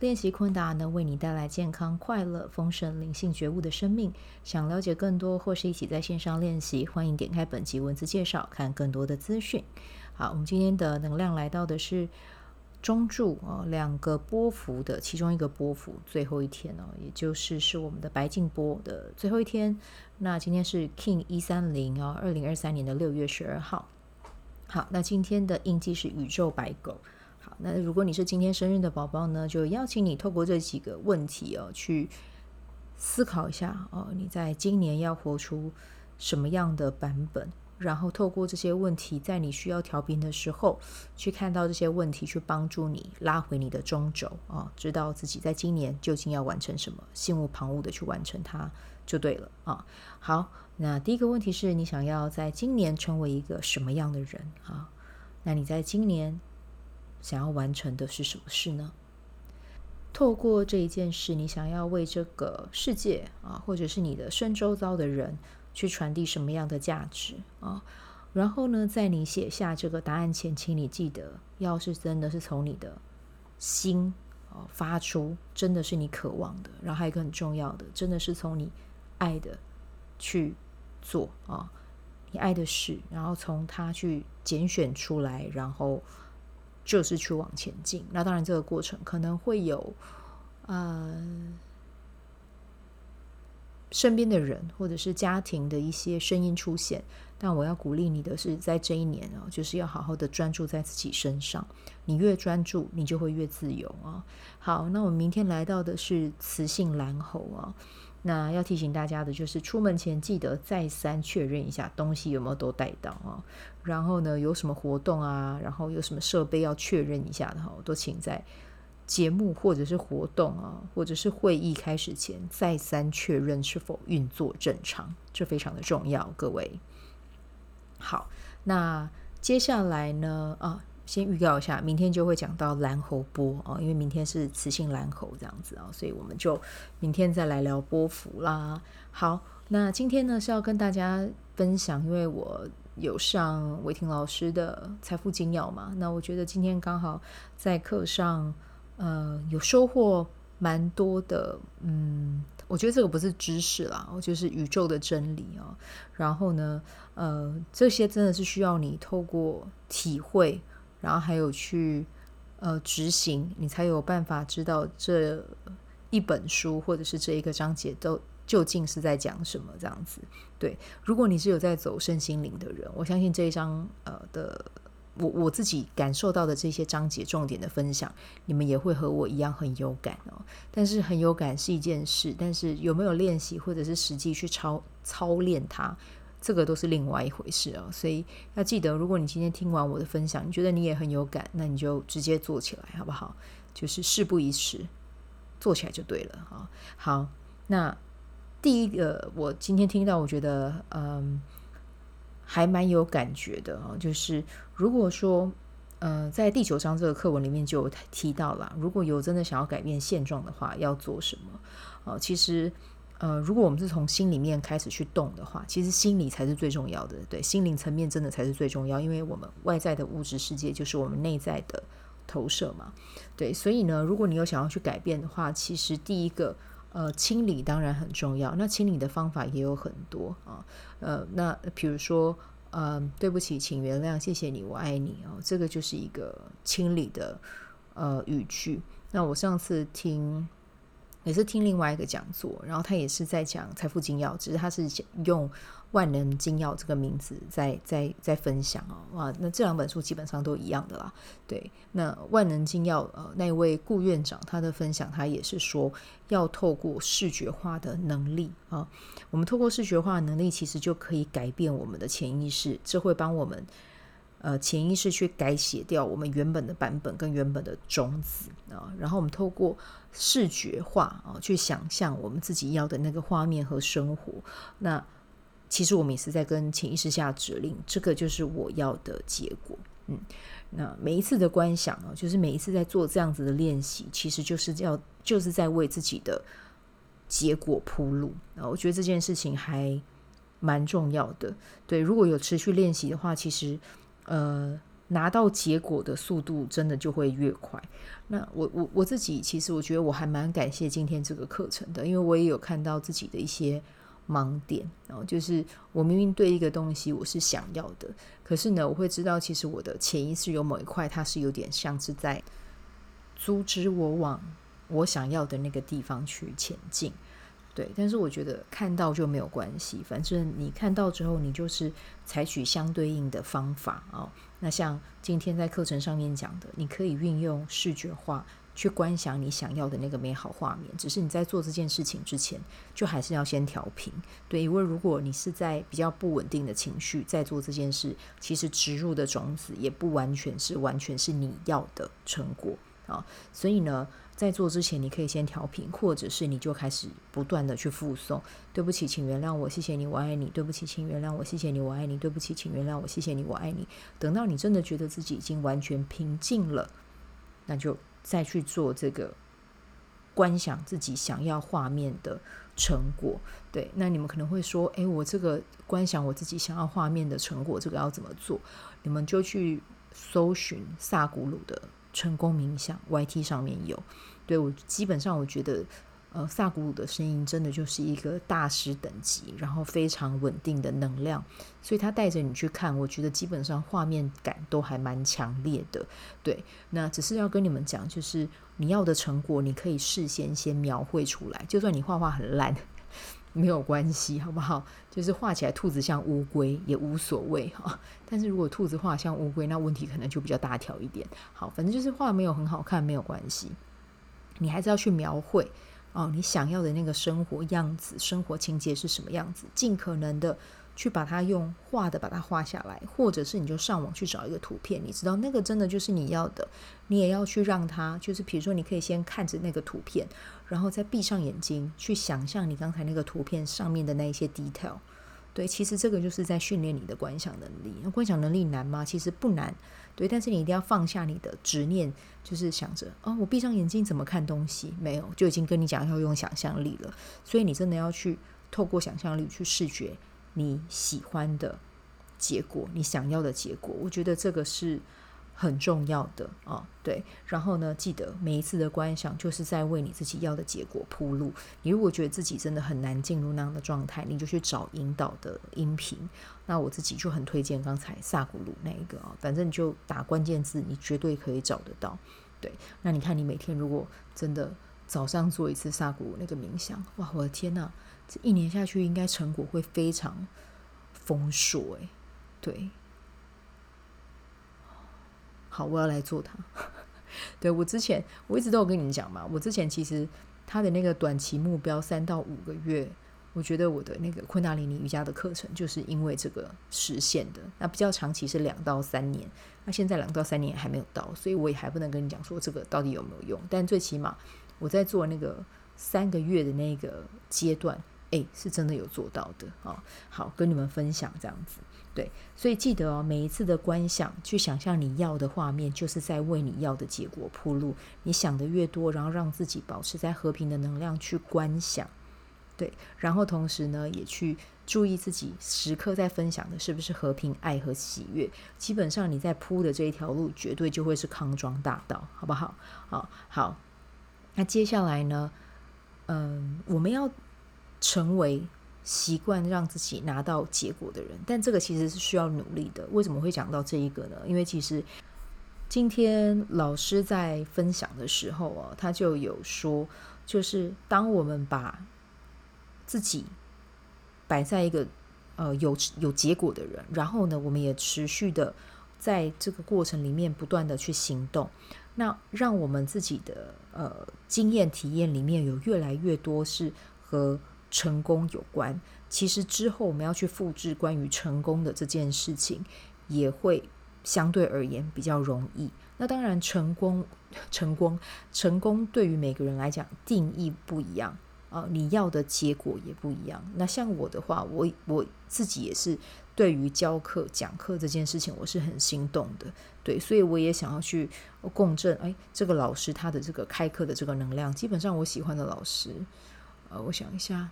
练习昆达能为你带来健康、快乐、丰盛、灵性觉悟的生命。想了解更多或是一起在线上练习，欢迎点开本集文字介绍，看更多的资讯。好，我们今天的能量来到的是中柱啊，两个波幅的其中一个波幅最后一天哦，也就是是我们的白镜波的最后一天。那今天是 King 一三零啊，二零二三年的六月十二号。好，那今天的印记是宇宙白狗。好，那如果你是今天生日的宝宝呢，就邀请你透过这几个问题哦，去思考一下哦，你在今年要活出什么样的版本？然后透过这些问题，在你需要调频的时候，去看到这些问题，去帮助你拉回你的中轴啊，知道自己在今年究竟要完成什么，心无旁骛的去完成它就对了啊。好，那第一个问题是你想要在今年成为一个什么样的人啊？那你在今年，想要完成的是什么事呢？透过这一件事，你想要为这个世界啊，或者是你的身周遭的人，去传递什么样的价值啊？然后呢，在你写下这个答案前，请你记得，要是真的是从你的心啊发出，真的是你渴望的。然后还有一个很重要的，真的是从你爱的去做啊，你爱的事，然后从它去拣选出来，然后。就是去往前进，那当然这个过程可能会有，呃，身边的人或者是家庭的一些声音出现，但我要鼓励你的是，在这一年哦，就是要好好的专注在自己身上，你越专注，你就会越自由啊。好，那我们明天来到的是雌性蓝猴啊。那要提醒大家的就是，出门前记得再三确认一下东西有没有都带到啊。然后呢，有什么活动啊，然后有什么设备要确认一下的哈，都请在节目或者是活动啊，或者是会议开始前再三确认是否运作正常，这非常的重要，各位。好，那接下来呢啊。先预告一下，明天就会讲到蓝喉波啊，因为明天是雌性蓝喉这样子啊，所以我们就明天再来聊波幅啦。好，那今天呢是要跟大家分享，因为我有上伟霆老师的财富精要嘛，那我觉得今天刚好在课上，呃，有收获蛮多的。嗯，我觉得这个不是知识啦，我就是宇宙的真理啊。然后呢，呃，这些真的是需要你透过体会。然后还有去呃执行，你才有办法知道这一本书或者是这一个章节都究竟是在讲什么这样子。对，如果你是有在走身心灵的人，我相信这一章呃的我我自己感受到的这些章节重点的分享，你们也会和我一样很有感哦。但是很有感是一件事，但是有没有练习或者是实际去操操练它？这个都是另外一回事啊，所以要记得，如果你今天听完我的分享，你觉得你也很有感，那你就直接做起来，好不好？就是事不宜迟，做起来就对了啊。好，那第一个我今天听到，我觉得嗯还蛮有感觉的啊，就是如果说嗯在第九章这个课文里面就有提到了，如果有真的想要改变现状的话，要做什么啊？其实。呃，如果我们是从心里面开始去动的话，其实心理才是最重要的。对，心灵层面真的才是最重要，因为我们外在的物质世界就是我们内在的投射嘛。对，所以呢，如果你有想要去改变的话，其实第一个，呃，清理当然很重要。那清理的方法也有很多啊。呃，那比如说，呃，对不起，请原谅，谢谢你，我爱你哦，这个就是一个清理的呃语句。那我上次听。也是听另外一个讲座，然后他也是在讲财富精要，只是他是用万能精要这个名字在在在分享哦。哇，那这两本书基本上都一样的啦。对，那万能精要呃那位顾院长他的分享，他也是说要透过视觉化的能力啊，我们透过视觉化的能力，其实就可以改变我们的潜意识，这会帮我们。呃，潜意识去改写掉我们原本的版本跟原本的种子啊，然后我们透过视觉化啊，去想象我们自己要的那个画面和生活。那其实我们也是在跟潜意识下指令，这个就是我要的结果。嗯，那每一次的观想啊，就是每一次在做这样子的练习，其实就是要就是在为自己的结果铺路啊。我觉得这件事情还蛮重要的。对，如果有持续练习的话，其实呃拿到结果的速度真的就会越快。那我我我自己其实我觉得我还蛮感谢今天这个课程的，因为我也有看到自己的一些。盲点，然后就是我明明对一个东西我是想要的，可是呢，我会知道其实我的潜意识有某一块，它是有点像是在阻止我往我想要的那个地方去前进。对，但是我觉得看到就没有关系，反正你看到之后，你就是采取相对应的方法哦。那像今天在课程上面讲的，你可以运用视觉化。去观想你想要的那个美好画面，只是你在做这件事情之前，就还是要先调频。对，因为如果你是在比较不稳定的情绪在做这件事，其实植入的种子也不完全是完全是你要的成果啊。所以呢，在做之前，你可以先调频，或者是你就开始不断的去复诵：对不起，请原谅我，谢谢你，我爱你。对不起，请原谅我，谢谢你，我爱你。对不起，请原谅我，谢谢你，我爱你。等到你真的觉得自己已经完全平静了，那就。再去做这个观想自己想要画面的成果，对，那你们可能会说，诶，我这个观想我自己想要画面的成果，这个要怎么做？你们就去搜寻萨古鲁的成功冥想，YT 上面有。对，我基本上我觉得。呃，萨古鲁的声音真的就是一个大师等级，然后非常稳定的能量，所以他带着你去看，我觉得基本上画面感都还蛮强烈的。对，那只是要跟你们讲，就是你要的成果，你可以事先先描绘出来，就算你画画很烂，没有关系，好不好？就是画起来兔子像乌龟也无所谓哈。但是如果兔子画像乌龟，那问题可能就比较大条一点。好，反正就是画没有很好看，没有关系，你还是要去描绘。哦，你想要的那个生活样子、生活情节是什么样子？尽可能的去把它用画的把它画下来，或者是你就上网去找一个图片，你知道那个真的就是你要的，你也要去让它，就是比如说你可以先看着那个图片，然后再闭上眼睛去想象你刚才那个图片上面的那一些 detail。对，其实这个就是在训练你的观想能力。那观想能力难吗？其实不难。对，但是你一定要放下你的执念，就是想着哦，我闭上眼睛怎么看东西？没有，就已经跟你讲要用想象力了。所以你真的要去透过想象力去视觉你喜欢的结果，你想要的结果。我觉得这个是。很重要的啊、对。然后呢，记得每一次的观想，就是在为你自己要的结果铺路。你如果觉得自己真的很难进入那样的状态，你就去找引导的音频。那我自己就很推荐刚才萨古鲁那一个啊、反正就打关键字，你绝对可以找得到。对，那你看，你每天如果真的早上做一次萨古鲁那个冥想，哇，我的天呐，这一年下去应该成果会非常丰硕诶，对。好，我要来做它。对，我之前我一直都有跟你们讲嘛，我之前其实他的那个短期目标三到五个月，我觉得我的那个昆达里尼瑜伽的课程就是因为这个实现的。那比较长期是两到三年，那现在两到三年还没有到，所以我也还不能跟你讲说这个到底有没有用。但最起码我在做那个三个月的那个阶段，诶，是真的有做到的啊。好，跟你们分享这样子。对，所以记得哦，每一次的观想，去想象你要的画面，就是在为你要的结果铺路。你想的越多，然后让自己保持在和平的能量去观想，对，然后同时呢，也去注意自己时刻在分享的是不是和平、爱和喜悦。基本上你在铺的这一条路，绝对就会是康庄大道，好不好？好，好。那接下来呢，嗯，我们要成为。习惯让自己拿到结果的人，但这个其实是需要努力的。为什么会讲到这一个呢？因为其实今天老师在分享的时候啊，他就有说，就是当我们把自己摆在一个呃有有结果的人，然后呢，我们也持续的在这个过程里面不断的去行动，那让我们自己的呃经验体验里面有越来越多是和。成功有关，其实之后我们要去复制关于成功的这件事情，也会相对而言比较容易。那当然，成功、成功、成功对于每个人来讲定义不一样呃，你要的结果也不一样。那像我的话，我我自己也是对于教课讲课这件事情，我是很心动的，对，所以我也想要去共振。哎，这个老师他的这个开课的这个能量，基本上我喜欢的老师，呃，我想一下。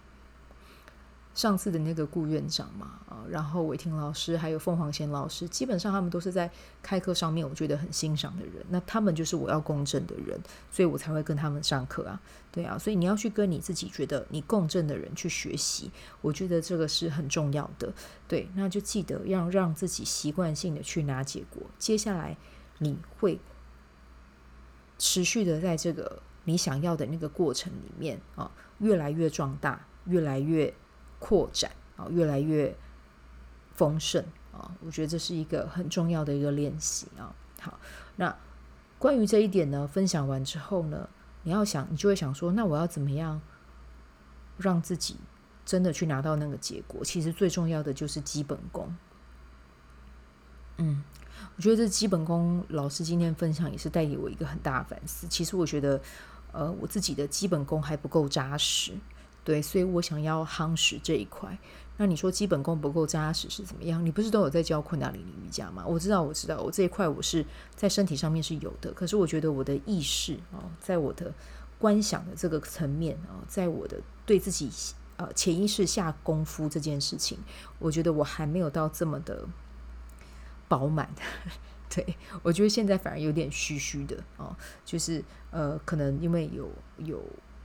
上次的那个顾院长嘛，啊，然后伟霆老师还有凤凰贤老师，基本上他们都是在开课上面我觉得很欣赏的人，那他们就是我要共振的人，所以我才会跟他们上课啊，对啊，所以你要去跟你自己觉得你共振的人去学习，我觉得这个是很重要的，对，那就记得要让自己习惯性的去拿结果，接下来你会持续的在这个你想要的那个过程里面啊，越来越壮大，越来越。扩展啊，越来越丰盛啊！我觉得这是一个很重要的一个练习啊。好，那关于这一点呢，分享完之后呢，你要想，你就会想说，那我要怎么样让自己真的去拿到那个结果？其实最重要的就是基本功。嗯，我觉得这基本功，老师今天分享也是带给我一个很大的反思。其实我觉得，呃，我自己的基本功还不够扎实。对，所以我想要夯实这一块。那你说基本功不够扎实是怎么样？你不是都有在教昆达里尼瑜伽吗？我知道，我知道，我这一块我是在身体上面是有的。可是我觉得我的意识啊，在我的观想的这个层面啊，在我的对自己呃潜意识下功夫这件事情，我觉得我还没有到这么的饱满。对，我觉得现在反而有点虚虚的哦，就是呃，可能因为有有。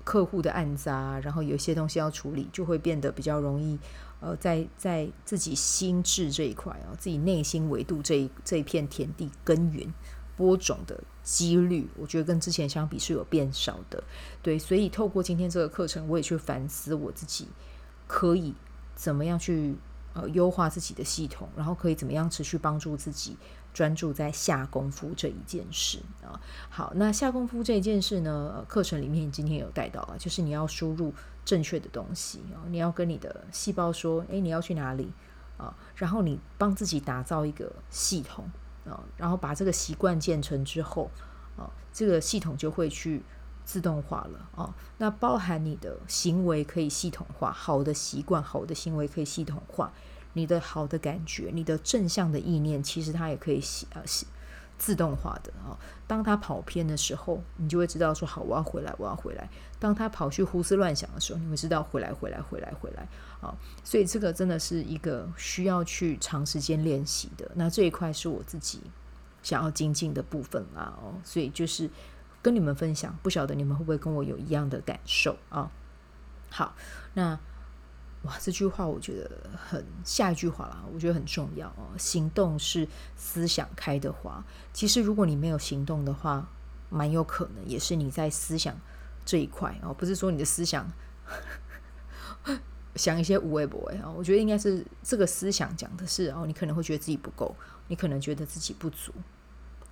客户的案子啊，然后有一些东西要处理，就会变得比较容易。呃，在在自己心智这一块啊，自己内心维度这一这一片田地耕耘播种的几率，我觉得跟之前相比是有变少的。对，所以透过今天这个课程，我也去反思我自己可以怎么样去呃优化自己的系统，然后可以怎么样持续帮助自己。专注在下功夫这一件事啊，好，那下功夫这一件事呢，课程里面今天有带到啊，就是你要输入正确的东西啊，你要跟你的细胞说，诶，你要去哪里啊？然后你帮自己打造一个系统啊，然后把这个习惯建成之后啊，这个系统就会去自动化了啊。那包含你的行为可以系统化，好的习惯、好的行为可以系统化。你的好的感觉，你的正向的意念，其实它也可以呃自动化的啊。当他跑偏的时候，你就会知道说好，我要回来，我要回来。当他跑去胡思乱想的时候，你会知道回来，回来，回来，回来啊。所以这个真的是一个需要去长时间练习的。那这一块是我自己想要精进的部分啊。哦，所以就是跟你们分享，不晓得你们会不会跟我有一样的感受啊？好，那。哇，这句话我觉得很，下一句话啦，我觉得很重要哦。行动是思想开的花。其实如果你没有行动的话，蛮有可能也是你在思想这一块哦，不是说你的思想想一些无谓不谓啊。我觉得应该是这个思想讲的是哦，你可能会觉得自己不够，你可能觉得自己不足。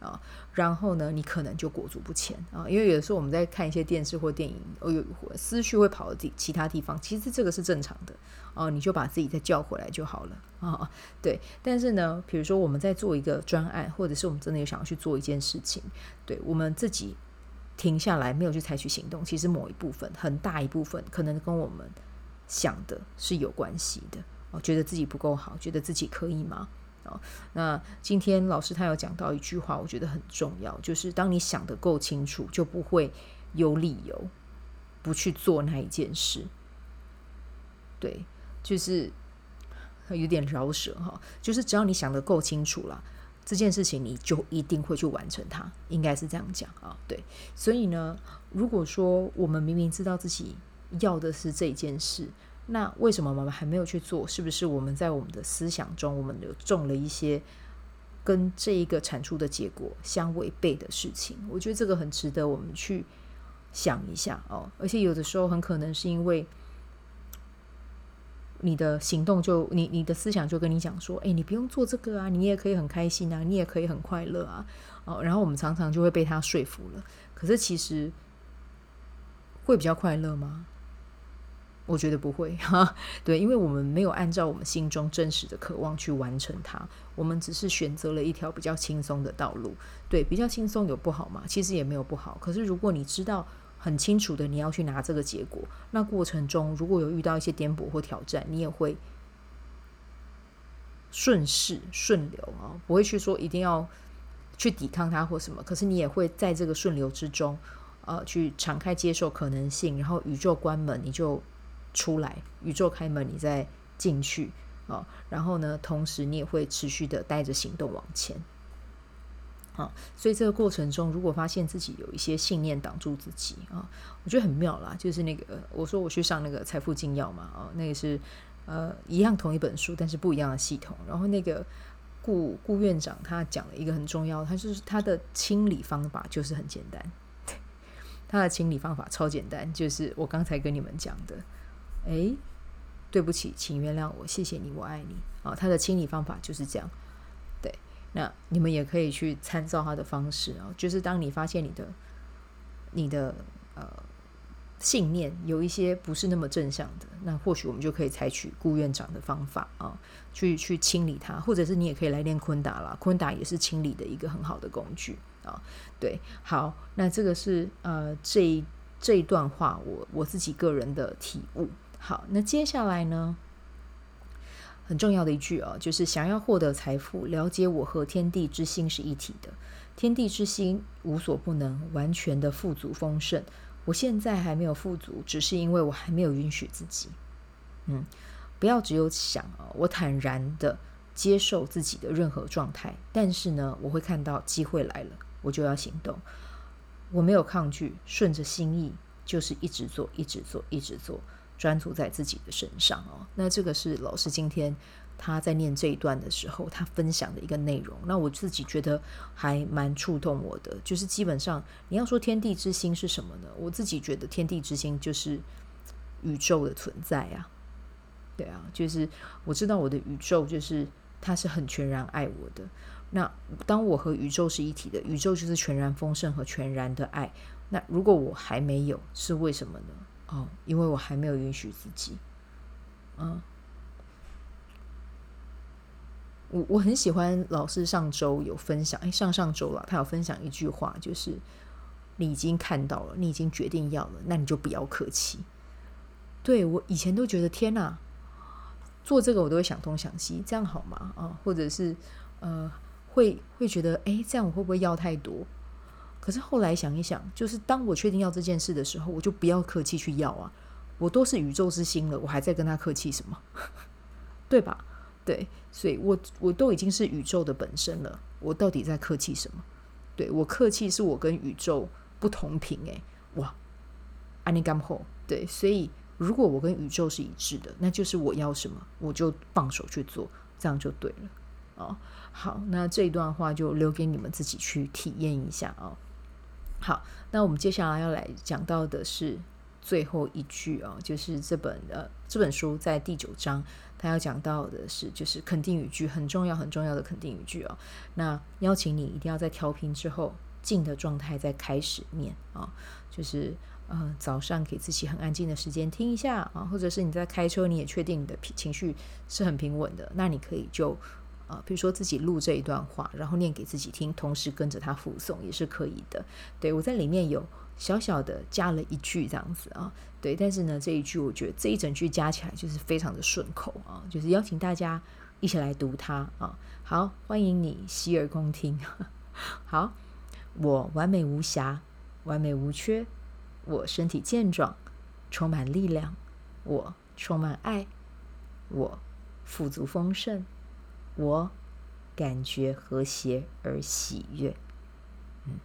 啊，然后呢，你可能就裹足不前啊，因为有的时候我们在看一些电视或电影，哦，有思绪会跑到地其他地方，其实这个是正常的哦，你就把自己再叫回来就好了啊。对，但是呢，比如说我们在做一个专案，或者是我们真的有想要去做一件事情，对，我们自己停下来没有去采取行动，其实某一部分很大一部分可能跟我们想的是有关系的哦，觉得自己不够好，觉得自己可以吗？哦，那今天老师他有讲到一句话，我觉得很重要，就是当你想得够清楚，就不会有理由不去做那一件事。对，就是有点饶舌哈，就是只要你想得够清楚了，这件事情你就一定会去完成它，应该是这样讲啊。对，所以呢，如果说我们明明知道自己要的是这件事，那为什么我们还没有去做？是不是我们在我们的思想中，我们有种了一些跟这一个产出的结果相违背的事情？我觉得这个很值得我们去想一下哦。而且有的时候很可能是因为你的行动就你你的思想就跟你讲说：“哎，你不用做这个啊，你也可以很开心啊，你也可以很快乐啊。”哦，然后我们常常就会被他说服了。可是其实会比较快乐吗？我觉得不会哈，对，因为我们没有按照我们心中真实的渴望去完成它，我们只是选择了一条比较轻松的道路。对，比较轻松有不好吗？其实也没有不好。可是如果你知道很清楚的你要去拿这个结果。那过程中如果有遇到一些颠簸或挑战，你也会顺势顺流啊，不会去说一定要去抵抗它或什么。可是你也会在这个顺流之中，呃，去敞开接受可能性，然后宇宙关门你就出来，宇宙开门你再进去啊。然后呢，同时你也会持续的带着行动往前。啊，所以这个过程中，如果发现自己有一些信念挡住自己啊，我觉得很妙啦。就是那个，我说我去上那个财富精要嘛，啊，那个是呃一样同一本书，但是不一样的系统。然后那个顾顾院长他讲了一个很重要，他就是他的清理方法就是很简单，他的清理方法超简单，就是我刚才跟你们讲的，哎，对不起，请原谅我，谢谢你，我爱你啊。他的清理方法就是这样。对那你们也可以去参照他的方式啊，就是当你发现你的、你的呃信念有一些不是那么正向的，那或许我们就可以采取顾院长的方法啊，去去清理它，或者是你也可以来练昆达啦，昆达也是清理的一个很好的工具啊。对，好，那这个是呃这一这一段话我我自己个人的体悟。好，那接下来呢？很重要的一句哦，就是想要获得财富，了解我和天地之心是一体的。天地之心无所不能，完全的富足丰盛。我现在还没有富足，只是因为我还没有允许自己。嗯，不要只有想啊，我坦然的接受自己的任何状态，但是呢，我会看到机会来了，我就要行动。我没有抗拒，顺着心意，就是一直做，一直做，一直做。专注在自己的身上哦，那这个是老师今天他在念这一段的时候，他分享的一个内容。那我自己觉得还蛮触动我的，就是基本上你要说天地之心是什么呢？我自己觉得天地之心就是宇宙的存在啊，对啊，就是我知道我的宇宙就是它是很全然爱我的。那当我和宇宙是一体的，宇宙就是全然丰盛和全然的爱。那如果我还没有，是为什么呢？哦，因为我还没有允许自己，嗯，我我很喜欢老师上周有分享，哎，上上周了，他有分享一句话，就是你已经看到了，你已经决定要了，那你就不要客气。对，我以前都觉得天哪，做这个我都会想东想西，这样好吗？啊，或者是呃，会会觉得，哎，这样我会不会要太多？可是后来想一想，就是当我确定要这件事的时候，我就不要客气去要啊！我都是宇宙之心了，我还在跟他客气什么？对吧？对，所以我我都已经是宇宙的本身了，我到底在客气什么？对，我客气是我跟宇宙不同频诶，哇！安尼甘后，对，所以如果我跟宇宙是一致的，那就是我要什么，我就放手去做，这样就对了哦。好，那这一段话就留给你们自己去体验一下啊。哦好，那我们接下来要来讲到的是最后一句啊，就是这本呃这本书在第九章，它要讲到的是就是肯定语句，很重要很重要的肯定语句啊。那邀请你一定要在调频之后静的状态再开始念啊，就是呃早上给自己很安静的时间听一下啊，或者是你在开车你也确定你的情绪是很平稳的，那你可以就。啊，比如说自己录这一段话，然后念给自己听，同时跟着他复诵也是可以的。对，我在里面有小小的加了一句这样子啊，对，但是呢这一句我觉得这一整句加起来就是非常的顺口啊，就是邀请大家一起来读它啊。好，欢迎你洗耳恭听。好，我完美无瑕，完美无缺，我身体健壮，充满力量，我充满爱，我富足丰盛。我感觉和谐而喜悦，嗯，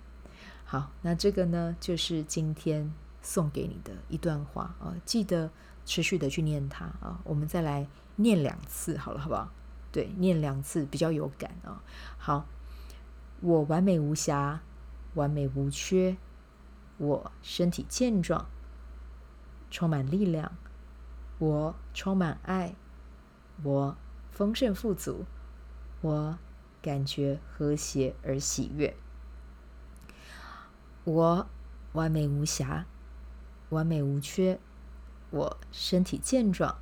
好，那这个呢，就是今天送给你的一段话啊，记得持续的去念它啊。我们再来念两次，好了，好不好？对，念两次比较有感啊。好，我完美无瑕，完美无缺，我身体健壮，充满力量，我充满爱，我丰盛富足。我感觉和谐而喜悦。我完美无瑕，完美无缺。我身体健壮，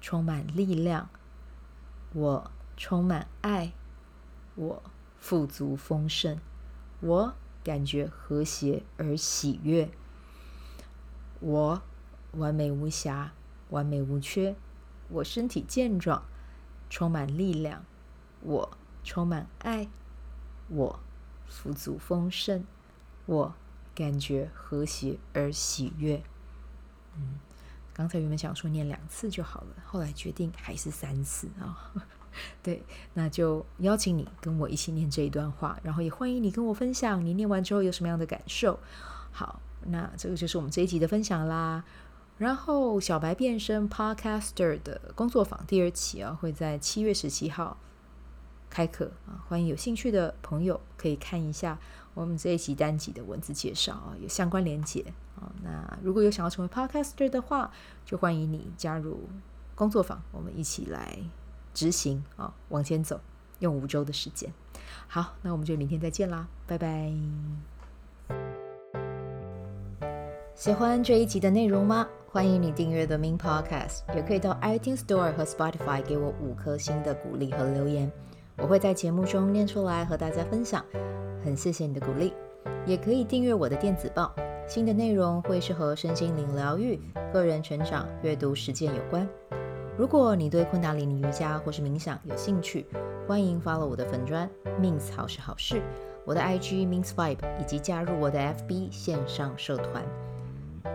充满力量。我充满爱。我富足丰盛。我感觉和谐而喜悦。我完美无瑕，完美无缺。我身体健壮，充满力量。我充满爱。我富足丰盛。我感觉和谐而喜悦。嗯，刚才原本想说念两次就好了，后来决定还是三次啊。对，那就邀请你跟我一起念这一段话，然后也欢迎你跟我分享你念完之后有什么样的感受。好，那这个就是我们这一集的分享啦。然后小白变身 Podcaster 的工作坊第二期啊，会在七月十七号开课啊，欢迎有兴趣的朋友可以看一下我们这一集单集的文字介绍啊，有相关连结啊。那如果有想要成为 Podcaster 的话，就欢迎你加入工作坊，我们一起来。执行啊，往前走，用五周的时间。好，那我们就明天再见啦，拜拜。喜欢这一集的内容吗？欢迎你订阅 The Min Podcast，也可以到 iTunes Store 和 Spotify 给我五颗星的鼓励和留言，我会在节目中念出来和大家分享。很谢谢你的鼓励，也可以订阅我的电子报，新的内容会是和身心灵疗愈、个人成长、阅读实践有关。如果你对昆达里尼瑜伽或是冥想有兴趣，欢迎 follow 我的粉专 Min's 好事好事，我的 IG means Vibe，以及加入我的 FB 线上社团。